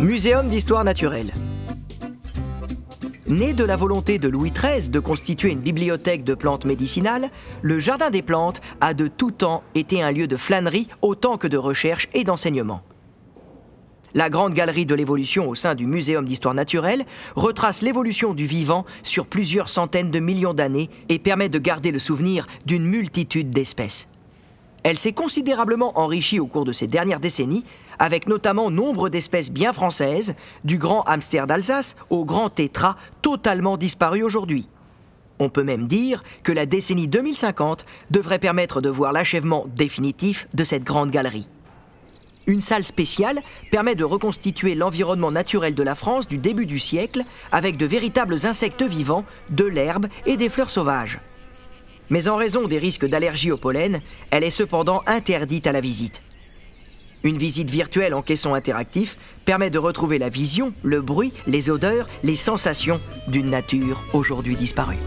Muséum d'histoire naturelle. Né de la volonté de Louis XIII de constituer une bibliothèque de plantes médicinales, le Jardin des plantes a de tout temps été un lieu de flânerie autant que de recherche et d'enseignement. La grande galerie de l'évolution au sein du Muséum d'histoire naturelle retrace l'évolution du vivant sur plusieurs centaines de millions d'années et permet de garder le souvenir d'une multitude d'espèces. Elle s'est considérablement enrichie au cours de ces dernières décennies, avec notamment nombre d'espèces bien françaises, du grand hamster d'Alsace au grand tétra, totalement disparu aujourd'hui. On peut même dire que la décennie 2050 devrait permettre de voir l'achèvement définitif de cette grande galerie. Une salle spéciale permet de reconstituer l'environnement naturel de la France du début du siècle avec de véritables insectes vivants, de l'herbe et des fleurs sauvages. Mais en raison des risques d'allergie au pollen, elle est cependant interdite à la visite. Une visite virtuelle en caisson interactif permet de retrouver la vision, le bruit, les odeurs, les sensations d'une nature aujourd'hui disparue.